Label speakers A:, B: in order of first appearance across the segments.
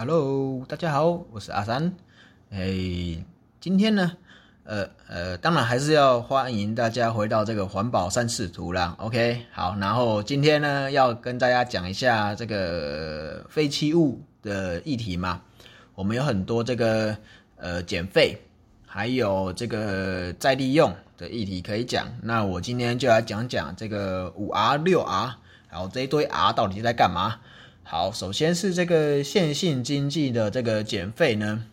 A: Hello，大家好，我是阿三。哎，今天呢，呃呃，当然还是要欢迎大家回到这个环保三视图啦。OK，好，然后今天呢，要跟大家讲一下这个废弃物的议题嘛。我们有很多这个呃减废，还有这个再利用的议题可以讲。那我今天就来讲讲这个五 R 六 R，然后这一堆 R 到底在干嘛？好，首先是这个线性经济的这个减废呢，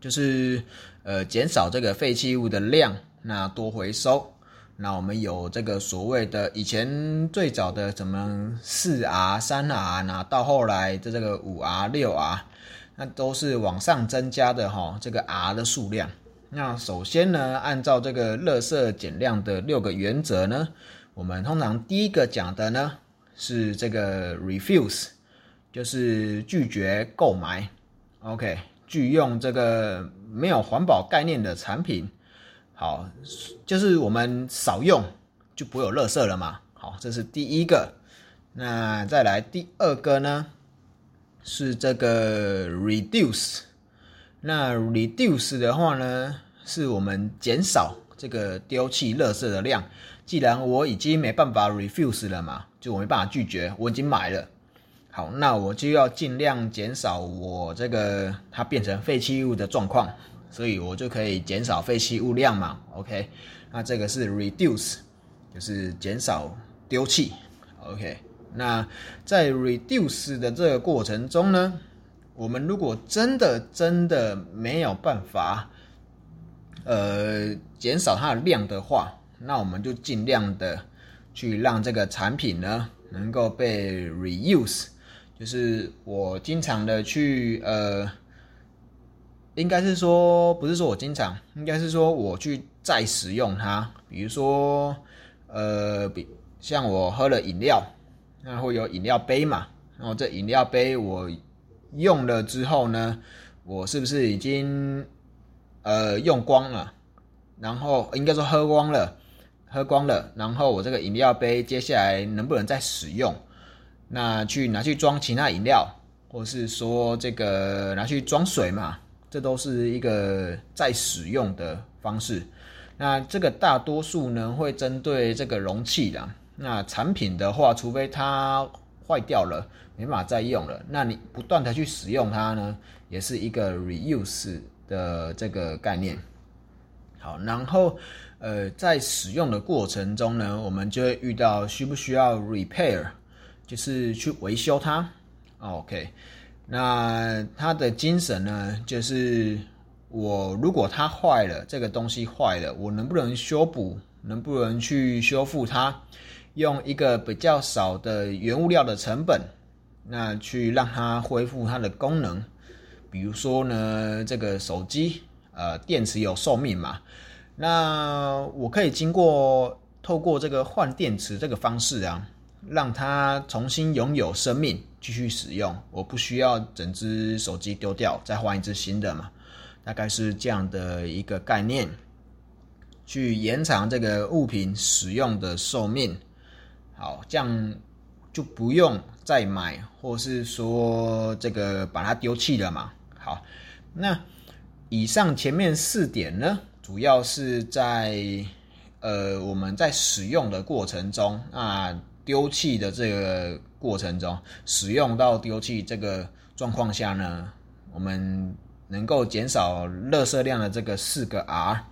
A: 就是呃减少这个废弃物的量，那多回收。那我们有这个所谓的以前最早的什么四 R、三 R，那到后来的这个五 R、六 R，那都是往上增加的哈，这个 R 的数量。那首先呢，按照这个垃圾减量的六个原则呢，我们通常第一个讲的呢。是这个 refuse，就是拒绝购买，OK，拒用这个没有环保概念的产品。好，就是我们少用就不会有垃圾了嘛。好，这是第一个。那再来第二个呢？是这个 reduce。那 reduce 的话呢，是我们减少这个丢弃垃圾的量。既然我已经没办法 refuse 了嘛。就我没办法拒绝，我已经买了。好，那我就要尽量减少我这个它变成废弃物的状况，所以我就可以减少废弃物量嘛。OK，那这个是 reduce，就是减少丢弃。OK，那在 reduce 的这个过程中呢，我们如果真的真的没有办法，呃，减少它的量的话，那我们就尽量的。去让这个产品呢能够被 reuse，就是我经常的去呃，应该是说不是说我经常，应该是说我去再使用它。比如说呃，比像我喝了饮料，那会有饮料杯嘛，然后这饮料杯我用了之后呢，我是不是已经呃用光了？然后应该说喝光了。喝光了，然后我这个饮料杯接下来能不能再使用？那去拿去装其他饮料，或是说这个拿去装水嘛？这都是一个再使用的方式。那这个大多数呢会针对这个容器的。那产品的话，除非它坏掉了，没办法再用了，那你不断的去使用它呢，也是一个 reuse 的这个概念。好，然后。呃，在使用的过程中呢，我们就会遇到需不需要 repair，就是去维修它。OK，那它的精神呢，就是我如果它坏了，这个东西坏了，我能不能修补？能不能去修复它？用一个比较少的原物料的成本，那去让它恢复它的功能。比如说呢，这个手机，呃，电池有寿命嘛。那我可以经过透过这个换电池这个方式啊，让它重新拥有生命，继续使用。我不需要整只手机丢掉，再换一只新的嘛？大概是这样的一个概念，去延长这个物品使用的寿命。好，这样就不用再买，或是说这个把它丢弃了嘛？好，那以上前面四点呢？主要是在呃我们在使用的过程中啊，丢弃的这个过程中，使用到丢弃这个状况下呢，我们能够减少垃圾量的这个四个 R，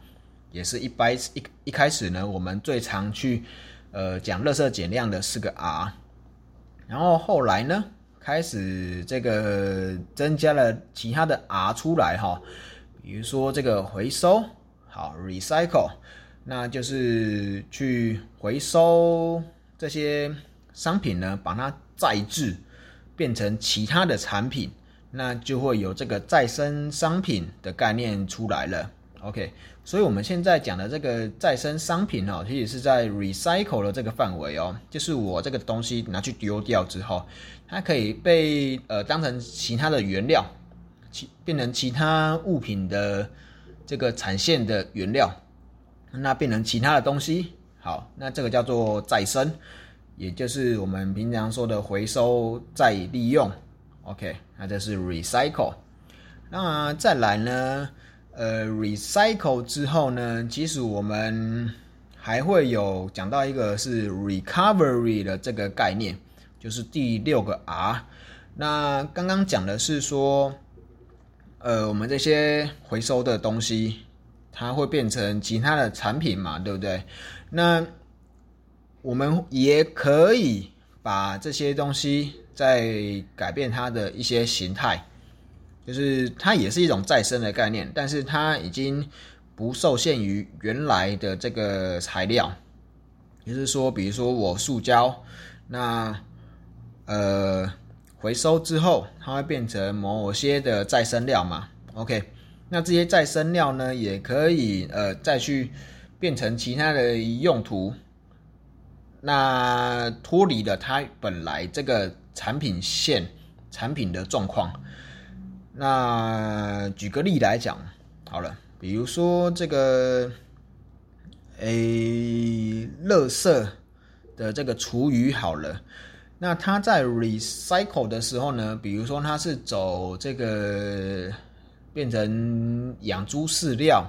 A: 也是一般一一开始呢，我们最常去呃讲垃圾减量的四个 R，然后后来呢，开始这个增加了其他的 R 出来哈，比如说这个回收。好，recycle，那就是去回收这些商品呢，把它再制，变成其他的产品，那就会有这个再生商品的概念出来了。OK，所以我们现在讲的这个再生商品哦，其实是在 recycle 的这个范围哦，就是我这个东西拿去丢掉之后，它可以被呃当成其他的原料，其变成其他物品的。这个产线的原料，那变成其他的东西，好，那这个叫做再生，也就是我们平常说的回收再利用 OK，那这是 recycle。那再来呢？呃，recycle 之后呢，其实我们还会有讲到一个是 recovery 的这个概念，就是第六个 R。那刚刚讲的是说，呃，我们这些回收的东西，它会变成其他的产品嘛，对不对？那我们也可以把这些东西再改变它的一些形态。就是它也是一种再生的概念，但是它已经不受限于原来的这个材料，也就是说，比如说我塑胶，那呃回收之后，它会变成某些的再生料嘛？OK，那这些再生料呢，也可以呃再去变成其他的用途，那脱离了它本来这个产品线产品的状况。那举个例来讲，好了，比如说这个，诶，垃圾的这个厨余好了，那它在 recycle 的时候呢，比如说它是走这个变成养猪饲料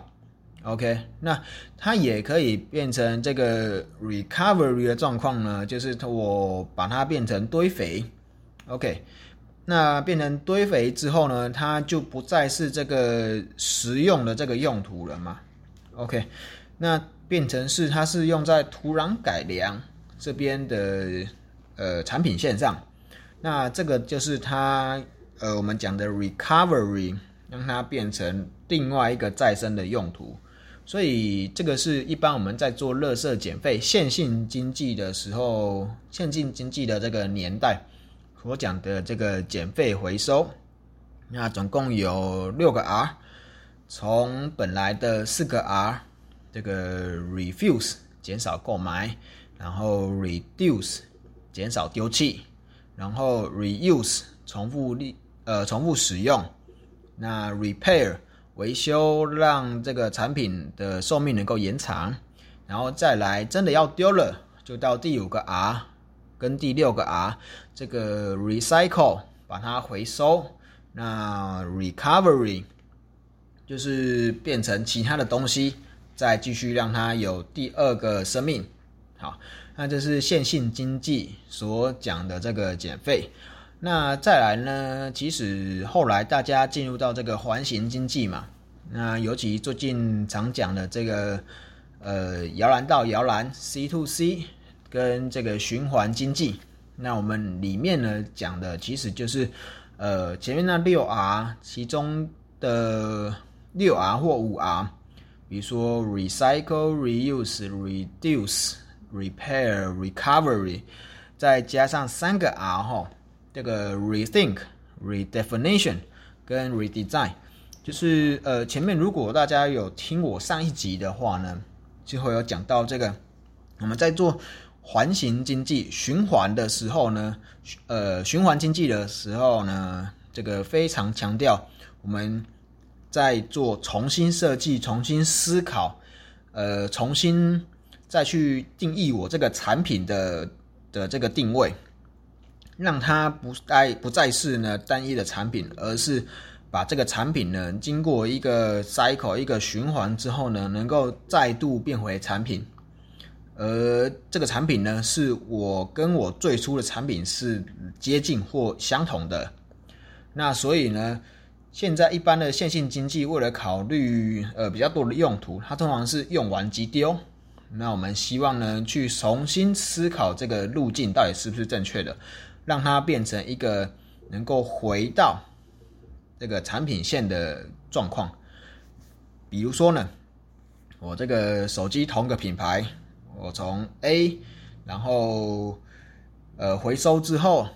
A: ，OK，那它也可以变成这个 recovery 的状况呢，就是我把它变成堆肥，OK。那变成堆肥之后呢，它就不再是这个食用的这个用途了嘛？OK，那变成是它是用在土壤改良这边的呃产品线上。那这个就是它呃我们讲的 recovery，让它变成另外一个再生的用途。所以这个是一般我们在做垃圾减费线性经济的时候，线性经济的这个年代。所讲的这个减费回收，那总共有六个 R，从本来的四个 R，这个 refuse 减少购买，然后 reduce 减少丢弃，然后 reuse 重复利呃重复使用，那 repair 维修让这个产品的寿命能够延长，然后再来真的要丢了，就到第五个 R。跟第六个 R，这个 recycle 把它回收，那 recovery 就是变成其他的东西，再继续让它有第二个生命。好，那这是线性经济所讲的这个减费。那再来呢？其实后来大家进入到这个环形经济嘛，那尤其最近常讲的这个呃摇篮到摇篮 C to C。跟这个循环经济，那我们里面呢讲的其实就是，呃，前面那六 R 其中的六 R 或五 R，比如说 recycle、reuse、reduce、repair、recovery，再加上三个 R 哈，这个 rethink、redefinition 跟 redesign，就是呃前面如果大家有听我上一集的话呢，就会有讲到这个我们在做。环形经济循环的时候呢，呃，循环经济的时候呢，这个非常强调我们在做重新设计、重新思考，呃，重新再去定义我这个产品的的这个定位，让它不再不再是呢单一的产品，而是把这个产品呢经过一个 cycle 一个循环之后呢，能够再度变回产品。而这个产品呢，是我跟我最初的产品是接近或相同的。那所以呢，现在一般的线性经济为了考虑呃比较多的用途，它通常是用完即丢。那我们希望呢，去重新思考这个路径到底是不是正确的，让它变成一个能够回到这个产品线的状况。比如说呢，我这个手机同个品牌。我从 A，然后呃回收之后，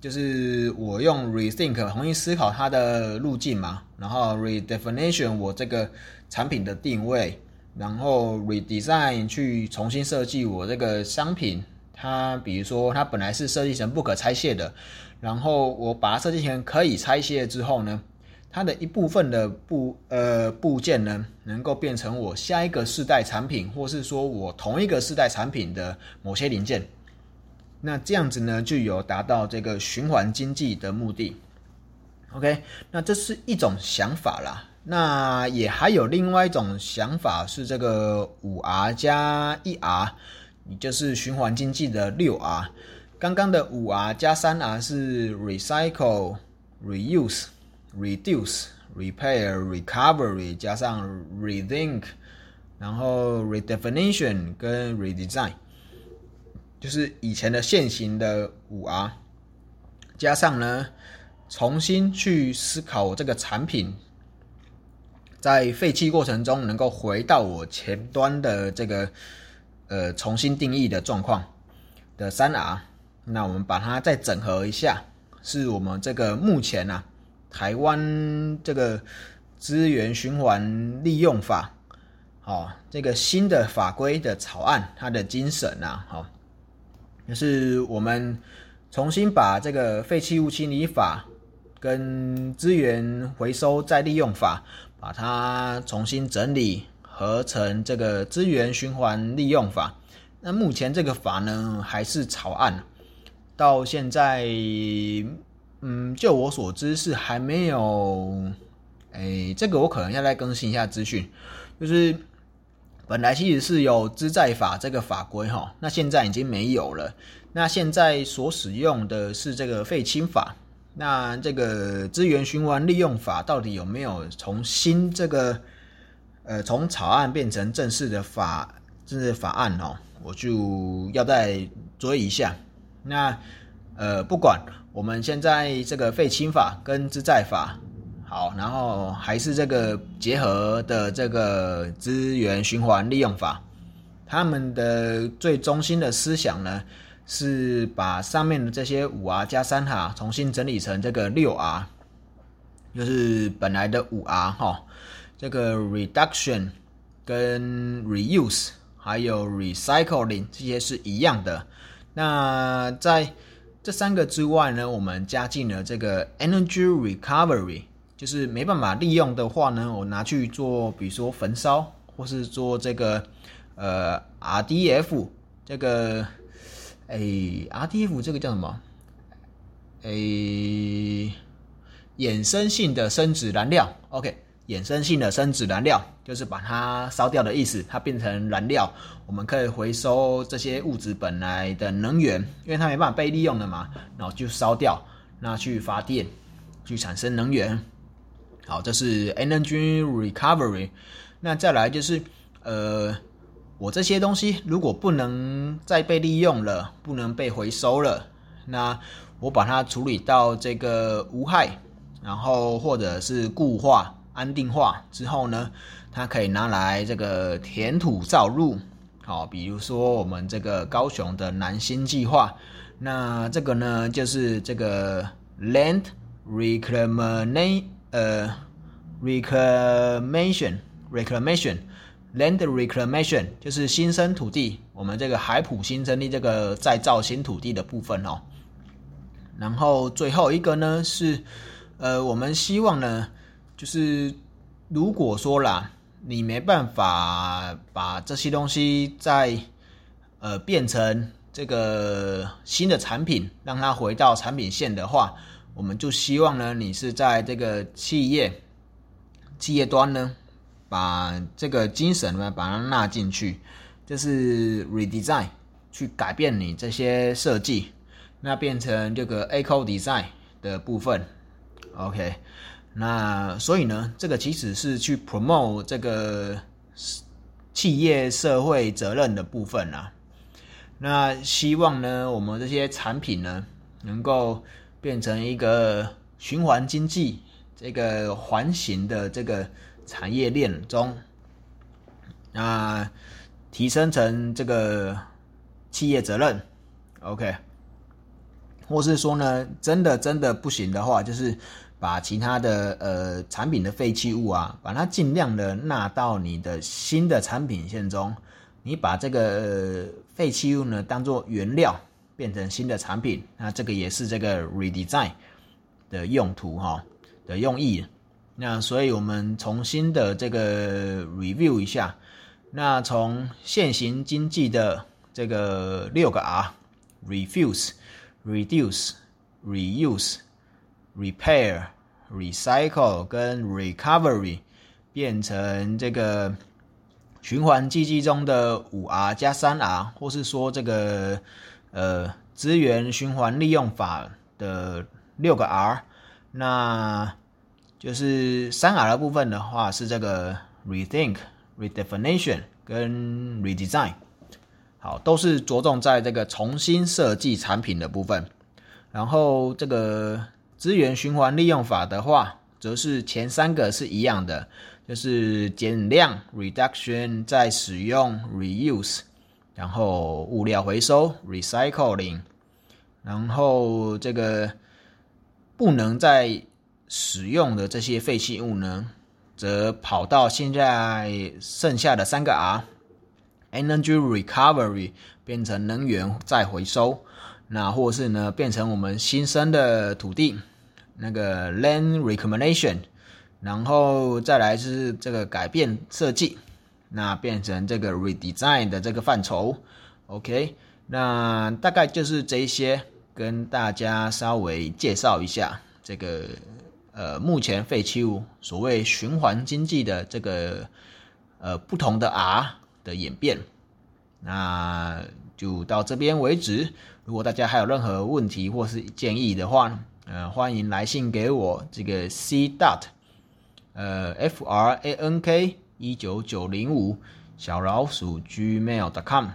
A: 就是我用 rethink 重新思考它的路径嘛，然后 redefinition 我这个产品的定位，然后 redesign 去重新设计我这个商品。它比如说它本来是设计成不可拆卸的，然后我把它设计成可以拆卸之后呢？它的一部分的部呃部件呢，能够变成我下一个世代产品，或是说我同一个世代产品的某些零件。那这样子呢，就有达到这个循环经济的目的。OK，那这是一种想法啦。那也还有另外一种想法是这个五 R 加一 R，你就是循环经济的六 R。刚刚的五 R 加三 R 是 recycle、reuse、reduce、repair、recovery 加上 rethink，然后 redefinition 跟 redesign。就是以前的现行的五 R，加上呢，重新去思考这个产品在废弃过程中能够回到我前端的这个呃重新定义的状况的三 R，那我们把它再整合一下，是我们这个目前啊台湾这个资源循环利用法，好这个新的法规的草案，它的精神啊，好。就是我们重新把这个废弃物清理法跟资源回收再利用法，把它重新整理合成这个资源循环利用法。那目前这个法呢还是草案，到现在，嗯，就我所知是还没有，哎，这个我可能要再更新一下资讯，就是。本来其实是有资债法这个法规哈，那现在已经没有了。那现在所使用的是这个废青法。那这个资源循环利用法到底有没有从新这个呃从草案变成正式的法正式法案哦？我就要再追一下。那呃不管我们现在这个废青法跟资债法。好，然后还是这个结合的这个资源循环利用法，他们的最中心的思想呢，是把上面的这些五 R 加三 R 重新整理成这个六 R，就是本来的五 R 哈，这个 reduction 跟 reuse 还有 recycling 这些是一样的。那在这三个之外呢，我们加进了这个 energy recovery。就是没办法利用的话呢，我拿去做，比如说焚烧，或是做这个呃 RDF 这个，哎 RDF 这个叫什么？哎衍生性的生质燃料，OK，衍生性的生质燃料就是把它烧掉的意思，它变成燃料，我们可以回收这些物质本来的能源，因为它没办法被利用的嘛，然后就烧掉，那去发电，去产生能源。好，这是 energy recovery。那再来就是，呃，我这些东西如果不能再被利用了，不能被回收了，那我把它处理到这个无害，然后或者是固化、安定化之后呢，它可以拿来这个填土造路。好，比如说我们这个高雄的南新计划，那这个呢就是这个 land reclamation。呃，reclamation，reclamation reclamation Land reclamation 就是新生土地，我们这个海普新生地这个再造新土地的部分哦。然后最后一个呢是，呃，我们希望呢，就是如果说啦，你没办法把这些东西再呃变成这个新的产品，让它回到产品线的话。我们就希望呢，你是在这个企业企业端呢，把这个精神呢，把它纳进去，就是 redesign，去改变你这些设计，那变成这个 eco design 的部分。OK，那所以呢，这个其实是去 promote 这个企业社会责任的部分啊。那希望呢，我们这些产品呢，能够。变成一个循环经济，这个环形的这个产业链中，那提升成这个企业责任，OK，或是说呢，真的真的不行的话，就是把其他的呃产品的废弃物啊，把它尽量的纳到你的新的产品线中，你把这个呃废弃物呢当做原料。变成新的产品，那这个也是这个 redesign 的用途哈的用意。那所以我们重新的这个 review 一下，那从现行经济的这个六个 R refuse、reduce、reuse、repair、recycle 跟 recovery 变成这个循环经济中的五 R 加三 R，或是说这个呃资源循环利用法的六个 R，那就是三 R 的部分的话是这个 rethink、redefinition 跟 redesign，好，都是着重在这个重新设计产品的部分，然后这个资源循环利用法的话，则是前三个是一样的。就是减量 （reduction） 再使用 （reuse），然后物料回收 （recycling），然后这个不能再使用的这些废弃物呢，则跑到现在剩下的三个 R：energy recovery 变成能源再回收，那或是呢变成我们新生的土地，那个 land r e c o m m e n d a t i o n。然后再来是这个改变设计，那变成这个 redesign 的这个范畴，OK，那大概就是这一些，跟大家稍微介绍一下这个呃目前废弃物所谓循环经济的这个呃不同的 R 的演变，那就到这边为止。如果大家还有任何问题或是建议的话，呃，欢迎来信给我这个 C dot。呃，f r a n k 一九九零五小老鼠 gmail.com，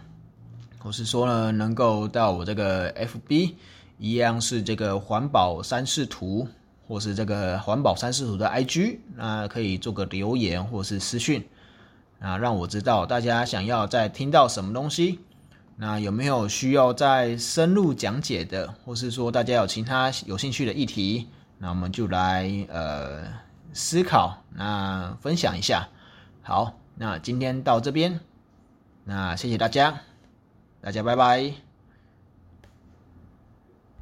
A: 或是说呢，能够到我这个 f b 一样是这个环保三视图，或是这个环保三视图的 i g，那可以做个留言或是私讯，啊，让我知道大家想要再听到什么东西，那有没有需要再深入讲解的，或是说大家有其他有兴趣的议题，那我们就来呃。思考，那分享一下。好，那今天到这边，那谢谢大家，大家拜拜。